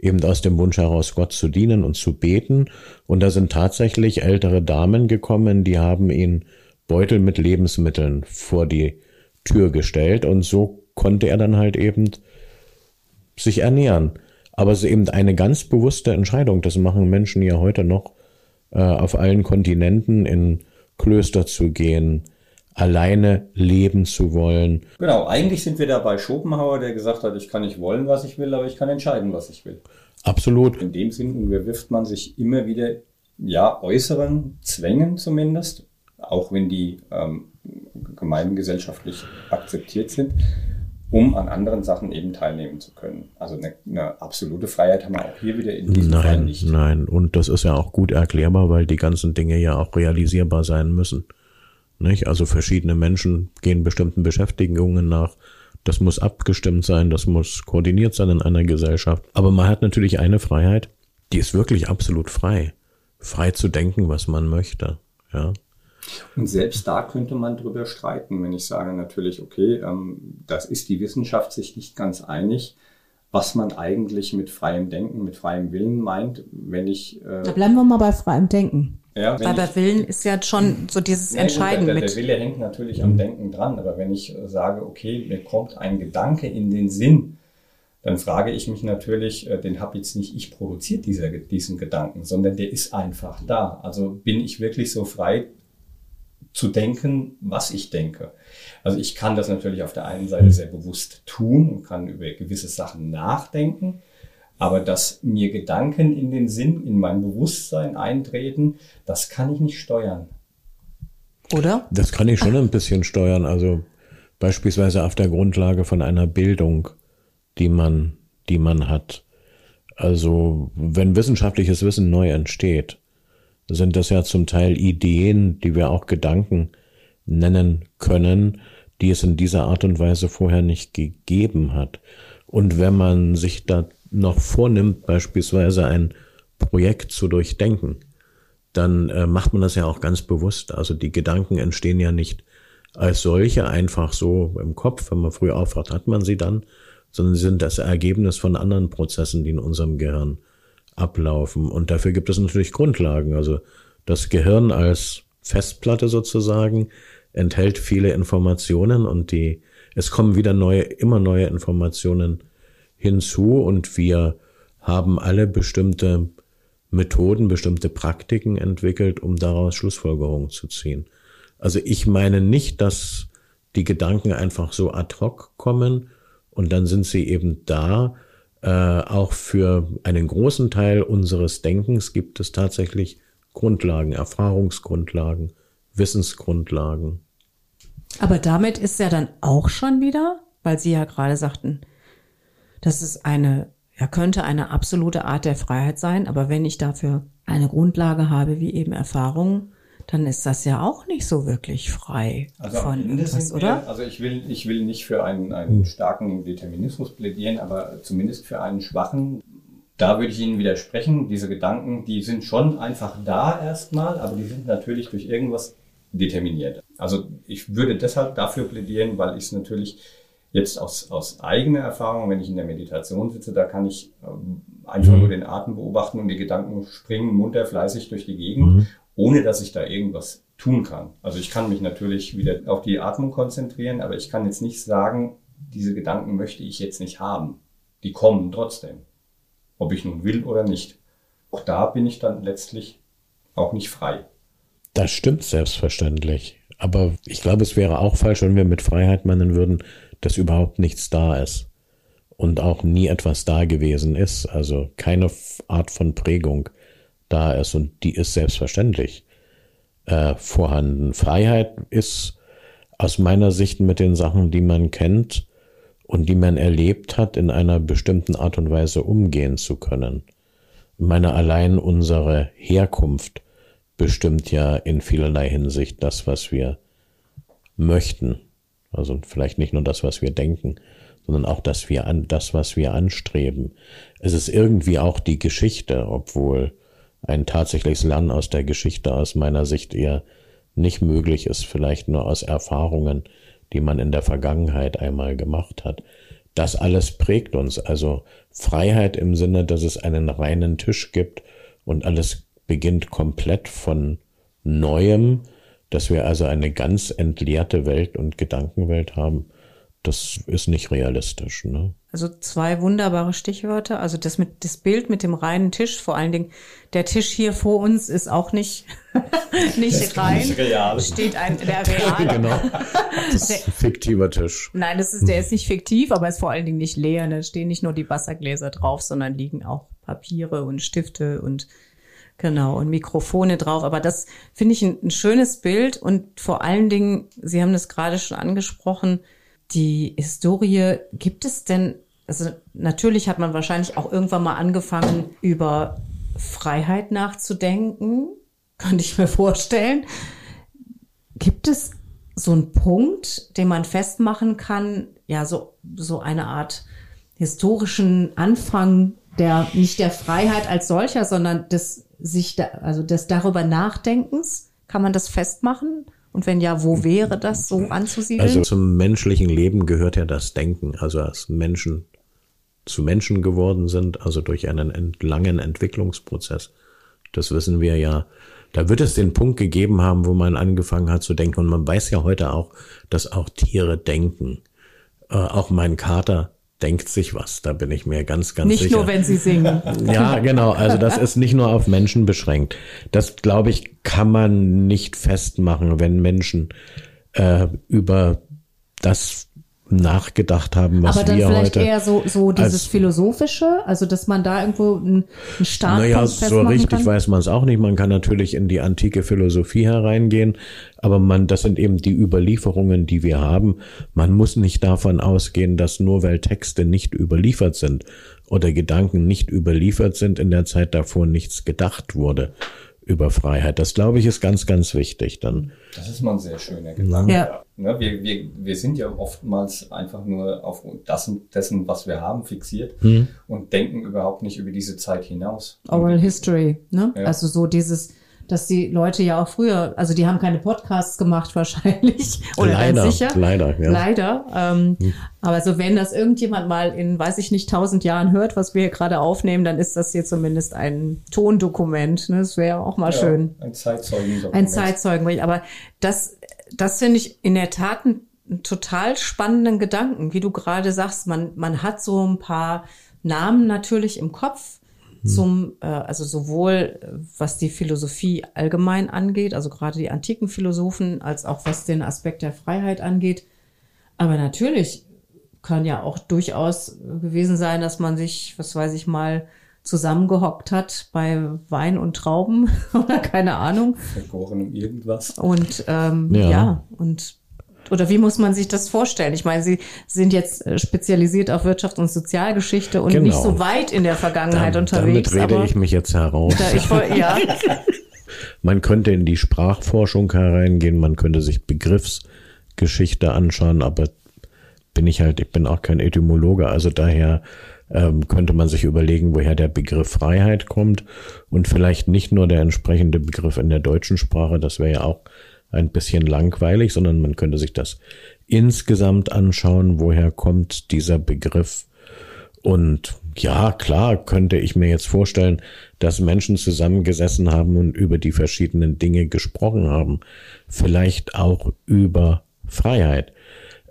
eben aus dem Wunsch heraus, Gott zu dienen und zu beten. Und da sind tatsächlich ältere Damen gekommen, die haben ihn Beutel mit Lebensmitteln vor die Tür gestellt und so konnte er dann halt eben sich ernähren. Aber es ist eben eine ganz bewusste Entscheidung. Das machen Menschen ja heute noch äh, auf allen Kontinenten in Klöster zu gehen, alleine leben zu wollen. Genau, eigentlich sind wir da bei Schopenhauer, der gesagt hat, ich kann nicht wollen, was ich will, aber ich kann entscheiden, was ich will. Absolut. In dem Sinn unterwirft man sich immer wieder, ja, äußeren Zwängen zumindest, auch wenn die ähm, gemeingesellschaftlich akzeptiert sind, um an anderen Sachen eben teilnehmen zu können. Also eine, eine absolute Freiheit haben wir auch hier wieder in diesem nein, Fall nicht. Nein, und das ist ja auch gut erklärbar, weil die ganzen Dinge ja auch realisierbar sein müssen. Nicht? Also verschiedene Menschen gehen bestimmten Beschäftigungen nach. Das muss abgestimmt sein, das muss koordiniert sein in einer Gesellschaft. Aber man hat natürlich eine Freiheit, die ist wirklich absolut frei. Frei zu denken, was man möchte. Ja. Und selbst da könnte man drüber streiten, wenn ich sage natürlich, okay, ähm, das ist die Wissenschaft sich nicht ganz einig, was man eigentlich mit freiem Denken, mit freiem Willen meint, wenn ich. Äh, da bleiben wir mal bei freiem Denken. Ja, Weil der Willen ist ja schon so dieses Entscheiden der, der, mit. Der Wille hängt natürlich am Denken dran, aber wenn ich sage, okay, mir kommt ein Gedanke in den Sinn, dann frage ich mich natürlich, äh, den habe jetzt nicht ich produziert, dieser, diesen Gedanken, sondern der ist einfach da. Also bin ich wirklich so frei zu denken, was ich denke. Also ich kann das natürlich auf der einen Seite sehr bewusst tun und kann über gewisse Sachen nachdenken. Aber dass mir Gedanken in den Sinn, in mein Bewusstsein eintreten, das kann ich nicht steuern. Oder? Das kann ich schon ein bisschen steuern. Also beispielsweise auf der Grundlage von einer Bildung, die man, die man hat. Also wenn wissenschaftliches Wissen neu entsteht, sind das ja zum Teil Ideen, die wir auch Gedanken nennen können, die es in dieser Art und Weise vorher nicht gegeben hat. Und wenn man sich da noch vornimmt, beispielsweise ein Projekt zu durchdenken, dann äh, macht man das ja auch ganz bewusst. Also die Gedanken entstehen ja nicht als solche einfach so im Kopf. Wenn man früh aufwacht, hat man sie dann, sondern sie sind das Ergebnis von anderen Prozessen, die in unserem Gehirn ablaufen. Und dafür gibt es natürlich Grundlagen. Also das Gehirn als Festplatte sozusagen enthält viele Informationen und die, es kommen wieder neue, immer neue Informationen hinzu und wir haben alle bestimmte Methoden, bestimmte Praktiken entwickelt, um daraus Schlussfolgerungen zu ziehen. Also ich meine nicht, dass die Gedanken einfach so ad hoc kommen und dann sind sie eben da. Äh, auch für einen großen Teil unseres Denkens gibt es tatsächlich Grundlagen, Erfahrungsgrundlagen, Wissensgrundlagen. Aber damit ist ja dann auch schon wieder, weil Sie ja gerade sagten, das ist eine, ja, könnte eine absolute Art der Freiheit sein, aber wenn ich dafür eine Grundlage habe, wie eben Erfahrung, dann ist das ja auch nicht so wirklich frei also von irgendwas, oder? also ich will, ich will nicht für einen, einen starken Determinismus plädieren, aber zumindest für einen schwachen. Da würde ich Ihnen widersprechen. Diese Gedanken, die sind schon einfach da erstmal, aber die sind natürlich durch irgendwas determiniert. Also ich würde deshalb dafür plädieren, weil ich es natürlich Jetzt aus, aus eigener Erfahrung, wenn ich in der Meditation sitze, da kann ich ähm, einfach mhm. nur den Atem beobachten und die Gedanken springen munter fleißig durch die Gegend, mhm. Ohne dass ich da irgendwas tun kann. Also ich kann mich natürlich wieder auf die Atmung konzentrieren, aber ich kann jetzt nicht sagen, diese Gedanken möchte ich jetzt nicht haben. Die kommen trotzdem. Ob ich nun will oder nicht. Auch da bin ich dann letztlich auch nicht frei. Das stimmt selbstverständlich. Aber ich glaube, es wäre auch falsch, wenn wir mit Freiheit meinen würden, dass überhaupt nichts da ist und auch nie etwas da gewesen ist, also keine Art von Prägung da ist und die ist selbstverständlich äh, vorhanden. Freiheit ist aus meiner Sicht mit den Sachen, die man kennt und die man erlebt hat, in einer bestimmten Art und Weise umgehen zu können. Meine, allein unsere Herkunft bestimmt ja in vielerlei Hinsicht das, was wir möchten. Also vielleicht nicht nur das, was wir denken, sondern auch das, wir an, das, was wir anstreben. Es ist irgendwie auch die Geschichte, obwohl ein tatsächliches Lernen aus der Geschichte aus meiner Sicht eher nicht möglich ist, vielleicht nur aus Erfahrungen, die man in der Vergangenheit einmal gemacht hat. Das alles prägt uns, also Freiheit im Sinne, dass es einen reinen Tisch gibt und alles beginnt komplett von Neuem, dass wir also eine ganz entleerte Welt und Gedankenwelt haben das ist nicht realistisch. Ne? Also zwei wunderbare Stichwörter. Also das mit das Bild mit dem reinen Tisch, vor allen Dingen der Tisch hier vor uns ist auch nicht nicht rein. Nicht real. Steht ein der real. genau. Das ist ein fiktiver Tisch. Nein, das ist der ist nicht fiktiv, aber ist vor allen Dingen nicht leer. Da stehen nicht nur die Wassergläser drauf, sondern liegen auch Papiere und Stifte und Genau, und Mikrofone drauf. Aber das finde ich ein, ein schönes Bild und vor allen Dingen, Sie haben das gerade schon angesprochen, die Historie, gibt es denn, also natürlich hat man wahrscheinlich auch irgendwann mal angefangen, über Freiheit nachzudenken, könnte ich mir vorstellen. Gibt es so einen Punkt, den man festmachen kann, ja, so, so eine Art historischen Anfang der, nicht der Freiheit als solcher, sondern des sich da, also des darüber Nachdenkens? Kann man das festmachen? Und wenn ja, wo wäre das so anzusiedeln? Also zum menschlichen Leben gehört ja das Denken, also als Menschen zu Menschen geworden sind, also durch einen langen Entwicklungsprozess. Das wissen wir ja. Da wird es den Punkt gegeben haben, wo man angefangen hat zu denken. Und man weiß ja heute auch, dass auch Tiere denken. Äh, auch mein Kater denkt sich was, da bin ich mir ganz, ganz nicht sicher. Nicht nur, wenn sie singen. Ja, genau. Also das ist nicht nur auf Menschen beschränkt. Das, glaube ich, kann man nicht festmachen, wenn Menschen äh, über das nachgedacht haben, was Aber dann wir vielleicht heute eher so, so dieses als, Philosophische, also dass man da irgendwo einen, einen Startpunkt Naja, so richtig kann? weiß man es auch nicht. Man kann natürlich in die antike Philosophie hereingehen, aber man, das sind eben die Überlieferungen, die wir haben. Man muss nicht davon ausgehen, dass nur weil Texte nicht überliefert sind oder Gedanken nicht überliefert sind, in der Zeit davor nichts gedacht wurde über Freiheit. Das glaube ich ist ganz, ganz wichtig dann. Das ist mal ein sehr schöner Gedanke. Ja. Ne, wir, wir, wir sind ja oftmals einfach nur auf dessen, was wir haben, fixiert hm. und denken überhaupt nicht über diese Zeit hinaus. Oral History, ne? Ja. Also so dieses, dass die Leute ja auch früher, also die haben keine Podcasts gemacht wahrscheinlich oder leider, ganz sicher. Leider, ja. Leider. Ähm, hm. Aber so wenn das irgendjemand mal in, weiß ich nicht, tausend Jahren hört, was wir hier gerade aufnehmen, dann ist das hier zumindest ein Tondokument. Ne? Das wäre auch mal ja, schön. Ein Zeitzeugen. Ein Zeitzeugen. Aber das, das finde ich in der Tat einen, einen total spannenden Gedanken, wie du gerade sagst. Man, man hat so ein paar Namen natürlich im Kopf. Zum, äh, also sowohl äh, was die Philosophie allgemein angeht, also gerade die antiken Philosophen, als auch was den Aspekt der Freiheit angeht. Aber natürlich kann ja auch durchaus gewesen sein, dass man sich, was weiß ich mal, zusammengehockt hat bei Wein und Trauben oder keine Ahnung. Vergorenem irgendwas. Und ähm, ja. ja, und oder wie muss man sich das vorstellen? Ich meine, Sie sind jetzt äh, spezialisiert auf Wirtschaft und Sozialgeschichte und genau. nicht so weit in der Vergangenheit da, unterwegs. Damit rede ich mich jetzt heraus. Da, ich ja. man könnte in die Sprachforschung hereingehen, man könnte sich Begriffsgeschichte anschauen, aber bin ich halt, ich bin auch kein Etymologe, also daher ähm, könnte man sich überlegen, woher der Begriff Freiheit kommt und vielleicht nicht nur der entsprechende Begriff in der deutschen Sprache, das wäre ja auch ein bisschen langweilig, sondern man könnte sich das insgesamt anschauen, woher kommt dieser Begriff. Und ja, klar könnte ich mir jetzt vorstellen, dass Menschen zusammengesessen haben und über die verschiedenen Dinge gesprochen haben. Vielleicht auch über Freiheit.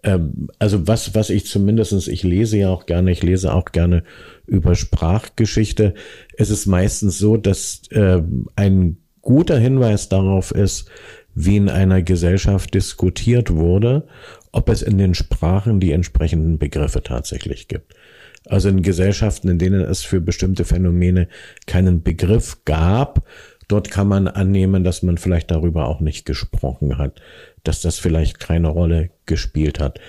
Ähm, also was, was ich zumindestens ich lese ja auch gerne, ich lese auch gerne über Sprachgeschichte. Es ist meistens so, dass äh, ein guter Hinweis darauf ist, wie in einer Gesellschaft diskutiert wurde, ob es in den Sprachen die entsprechenden Begriffe tatsächlich gibt. Also in Gesellschaften, in denen es für bestimmte Phänomene keinen Begriff gab, dort kann man annehmen, dass man vielleicht darüber auch nicht gesprochen hat, dass das vielleicht keine Rolle gespielt hat.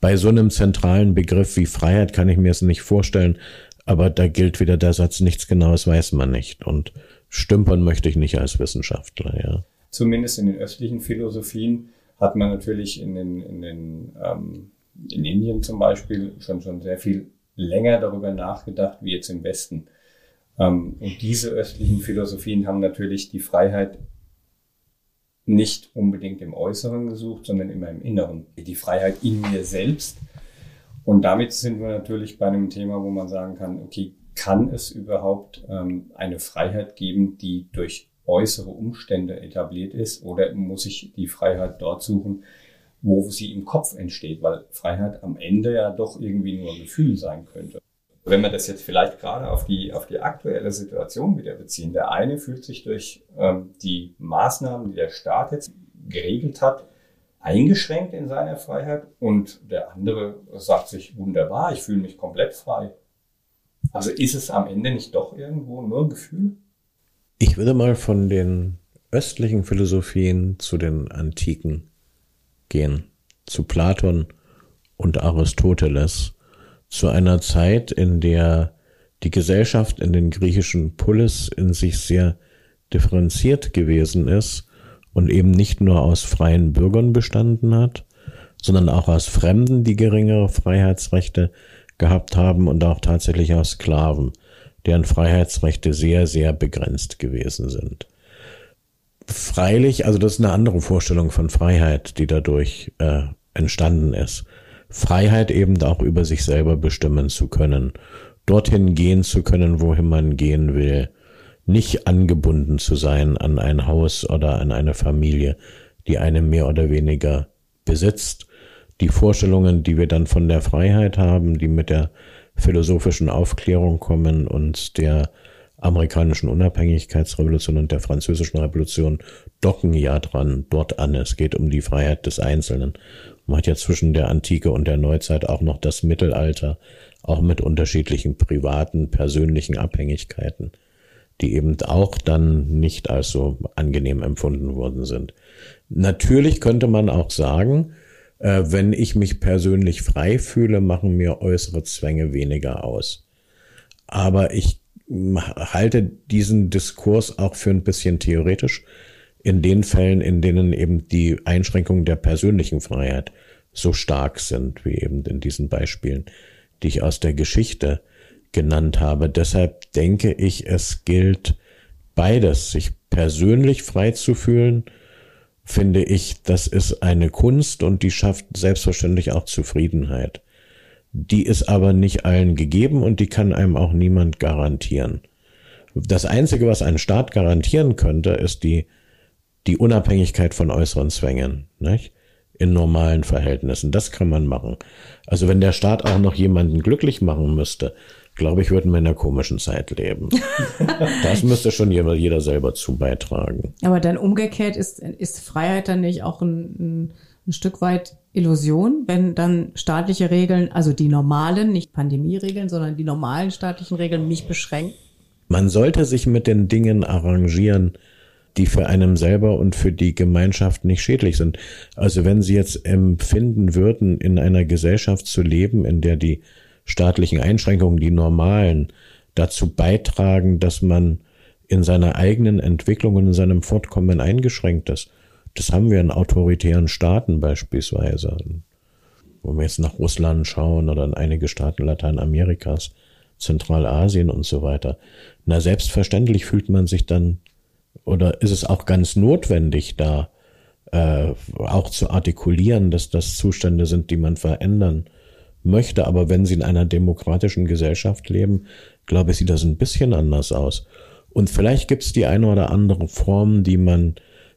Bei so einem zentralen Begriff wie Freiheit kann ich mir es nicht vorstellen, aber da gilt wieder der Satz, nichts Genaues weiß man nicht. Und stümpern möchte ich nicht als Wissenschaftler, ja. Zumindest in den östlichen Philosophien hat man natürlich in den, in den ähm, in Indien zum Beispiel schon schon sehr viel länger darüber nachgedacht wie jetzt im Westen. Ähm, und diese östlichen Philosophien haben natürlich die Freiheit nicht unbedingt im Äußeren gesucht, sondern immer im Inneren. Die Freiheit in mir selbst. Und damit sind wir natürlich bei einem Thema, wo man sagen kann, okay, kann es überhaupt ähm, eine Freiheit geben, die durch äußere Umstände etabliert ist, oder muss ich die Freiheit dort suchen, wo sie im Kopf entsteht, weil Freiheit am Ende ja doch irgendwie nur ein Gefühl sein könnte. Wenn wir das jetzt vielleicht gerade auf die, auf die aktuelle Situation wieder beziehen, der eine fühlt sich durch ähm, die Maßnahmen, die der Staat jetzt geregelt hat, eingeschränkt in seiner Freiheit und der andere sagt sich, wunderbar, ich fühle mich komplett frei. Also ist es am Ende nicht doch irgendwo nur ein Gefühl? Ich würde mal von den östlichen Philosophien zu den antiken gehen, zu Platon und Aristoteles, zu einer Zeit, in der die Gesellschaft in den griechischen Polis in sich sehr differenziert gewesen ist und eben nicht nur aus freien Bürgern bestanden hat, sondern auch aus Fremden, die geringere Freiheitsrechte gehabt haben und auch tatsächlich aus Sklaven deren Freiheitsrechte sehr, sehr begrenzt gewesen sind. Freilich, also das ist eine andere Vorstellung von Freiheit, die dadurch äh, entstanden ist. Freiheit eben auch über sich selber bestimmen zu können, dorthin gehen zu können, wohin man gehen will, nicht angebunden zu sein an ein Haus oder an eine Familie, die eine mehr oder weniger besitzt. Die Vorstellungen, die wir dann von der Freiheit haben, die mit der philosophischen Aufklärung kommen und der amerikanischen Unabhängigkeitsrevolution und der französischen Revolution docken ja dran, dort an. Es geht um die Freiheit des Einzelnen. Man hat ja zwischen der Antike und der Neuzeit auch noch das Mittelalter, auch mit unterschiedlichen privaten, persönlichen Abhängigkeiten, die eben auch dann nicht als so angenehm empfunden worden sind. Natürlich könnte man auch sagen, äh, wenn ich mich persönlich frei fühle, machen mir äußere Zwänge weniger aus. Aber ich halte diesen Diskurs auch für ein bisschen theoretisch in den Fällen, in denen eben die Einschränkungen der persönlichen Freiheit so stark sind, wie eben in diesen Beispielen, die ich aus der Geschichte genannt habe. Deshalb denke ich, es gilt beides, sich persönlich frei zu fühlen finde ich, das ist eine Kunst und die schafft selbstverständlich auch Zufriedenheit. Die ist aber nicht allen gegeben und die kann einem auch niemand garantieren. Das Einzige, was ein Staat garantieren könnte, ist die, die Unabhängigkeit von äußeren Zwängen, nicht? In normalen Verhältnissen. Das kann man machen. Also wenn der Staat auch noch jemanden glücklich machen müsste, glaube ich, würden wir in einer komischen Zeit leben. das müsste schon jeder, jeder selber zu beitragen. Aber dann umgekehrt ist, ist Freiheit dann nicht auch ein, ein, Stück weit Illusion, wenn dann staatliche Regeln, also die normalen, nicht Pandemieregeln, sondern die normalen staatlichen Regeln mich beschränken? Man sollte sich mit den Dingen arrangieren, die für einem selber und für die Gemeinschaft nicht schädlich sind. Also wenn Sie jetzt empfinden würden, in einer Gesellschaft zu leben, in der die staatlichen Einschränkungen, die normalen, dazu beitragen, dass man in seiner eigenen Entwicklung und in seinem Fortkommen eingeschränkt ist. Das haben wir in autoritären Staaten beispielsweise. Wo wir jetzt nach Russland schauen oder in einige Staaten Lateinamerikas, Zentralasien und so weiter. Na, selbstverständlich fühlt man sich dann, oder ist es auch ganz notwendig, da äh, auch zu artikulieren, dass das Zustände sind, die man verändern möchte. Aber wenn sie in einer demokratischen Gesellschaft leben, glaube ich, sieht das ein bisschen anders aus. Und vielleicht gibt es die eine oder andere Form, die man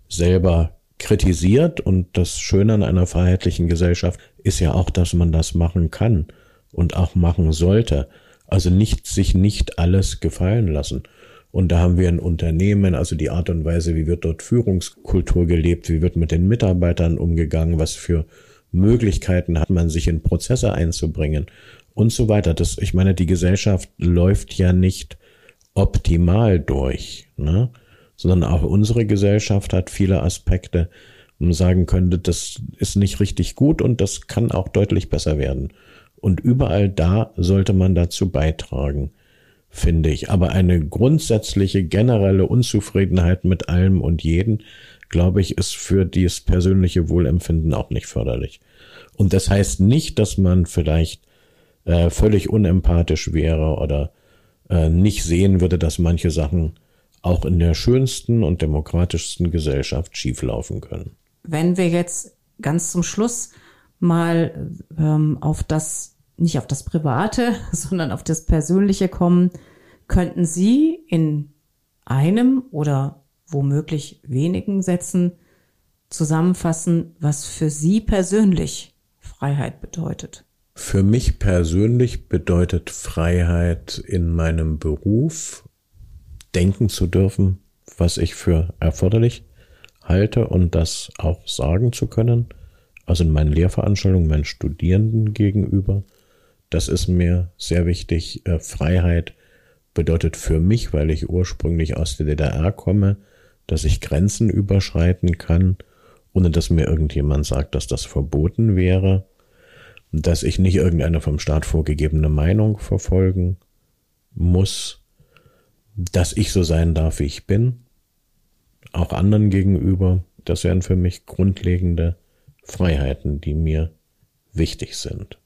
selber kritisiert. Und das Schöne an einer freiheitlichen Gesellschaft ist ja auch, dass man das machen kann und auch machen sollte. Also nicht sich nicht alles gefallen lassen. Und da haben wir ein Unternehmen, also die Art und Weise, wie wird dort Führungskultur gelebt, wie wird mit den Mitarbeitern umgegangen, was für Möglichkeiten hat man, sich in Prozesse einzubringen und so weiter. Das, ich meine, die Gesellschaft läuft ja nicht optimal durch, ne? sondern auch unsere Gesellschaft hat viele Aspekte, wo man sagen könnte, das ist nicht richtig gut und das kann auch deutlich besser werden. Und überall da sollte man dazu beitragen, finde ich. Aber eine grundsätzliche generelle Unzufriedenheit mit allem und jeden, glaube ich, ist für dieses persönliche Wohlempfinden auch nicht förderlich. Und das heißt nicht, dass man vielleicht äh, völlig unempathisch wäre oder äh, nicht sehen würde, dass manche Sachen auch in der schönsten und demokratischsten Gesellschaft schieflaufen können. Wenn wir jetzt ganz zum Schluss mal ähm, auf das, nicht auf das Private, sondern auf das Persönliche kommen, könnten Sie in einem oder womöglich wenigen Sätzen zusammenfassen, was für Sie persönlich Freiheit bedeutet? Für mich persönlich bedeutet Freiheit in meinem Beruf denken zu dürfen, was ich für erforderlich halte und das auch sagen zu können. Also in meinen Lehrveranstaltungen, meinen Studierenden gegenüber. Das ist mir sehr wichtig. Äh, Freiheit bedeutet für mich, weil ich ursprünglich aus der DDR komme, dass ich Grenzen überschreiten kann, ohne dass mir irgendjemand sagt, dass das verboten wäre dass ich nicht irgendeine vom Staat vorgegebene Meinung verfolgen muss, dass ich so sein darf, wie ich bin, auch anderen gegenüber. Das wären für mich grundlegende Freiheiten, die mir wichtig sind.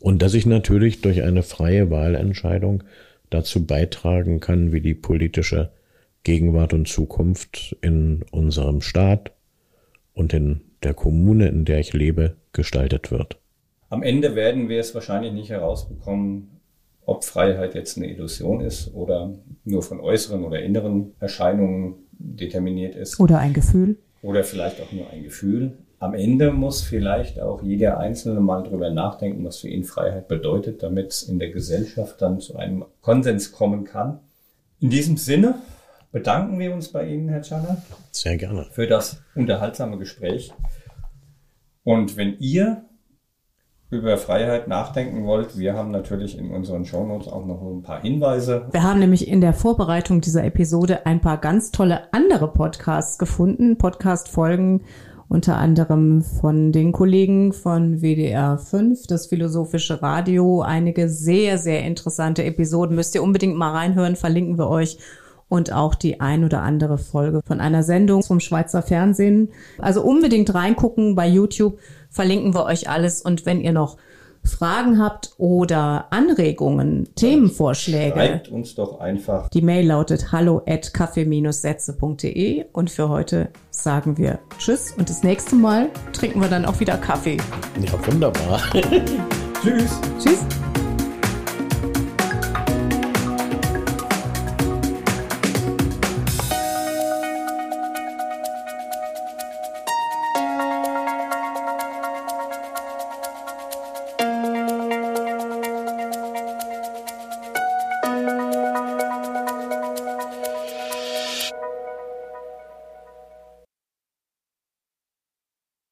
Und dass ich natürlich durch eine freie Wahlentscheidung dazu beitragen kann, wie die politische Gegenwart und Zukunft in unserem Staat und in der Kommune, in der ich lebe, gestaltet wird. Am Ende werden wir es wahrscheinlich nicht herausbekommen, ob Freiheit jetzt eine Illusion ist oder nur von äußeren oder inneren Erscheinungen determiniert ist. Oder ein Gefühl. Oder vielleicht auch nur ein Gefühl. Am Ende muss vielleicht auch jeder Einzelne mal drüber nachdenken, was für ihn Freiheit bedeutet, damit es in der Gesellschaft dann zu einem Konsens kommen kann. In diesem Sinne bedanken wir uns bei Ihnen, Herr Czana. Sehr gerne. Für das unterhaltsame Gespräch. Und wenn ihr über Freiheit nachdenken wollt, wir haben natürlich in unseren Shownotes auch noch ein paar Hinweise. Wir haben nämlich in der Vorbereitung dieser Episode ein paar ganz tolle andere Podcasts gefunden, Podcast-Folgen unter anderem von den Kollegen von WDR 5, das Philosophische Radio, einige sehr, sehr interessante Episoden. Müsst ihr unbedingt mal reinhören, verlinken wir euch und auch die ein oder andere Folge von einer Sendung vom Schweizer Fernsehen. Also unbedingt reingucken bei YouTube verlinken wir euch alles. Und wenn ihr noch Fragen habt oder Anregungen, Themenvorschläge, schreibt uns doch einfach. Die Mail lautet hallo at kaffee-sätze.de und für heute sagen wir Tschüss und das nächste Mal trinken wir dann auch wieder Kaffee. Ja, wunderbar. Tschüss. Tschüss.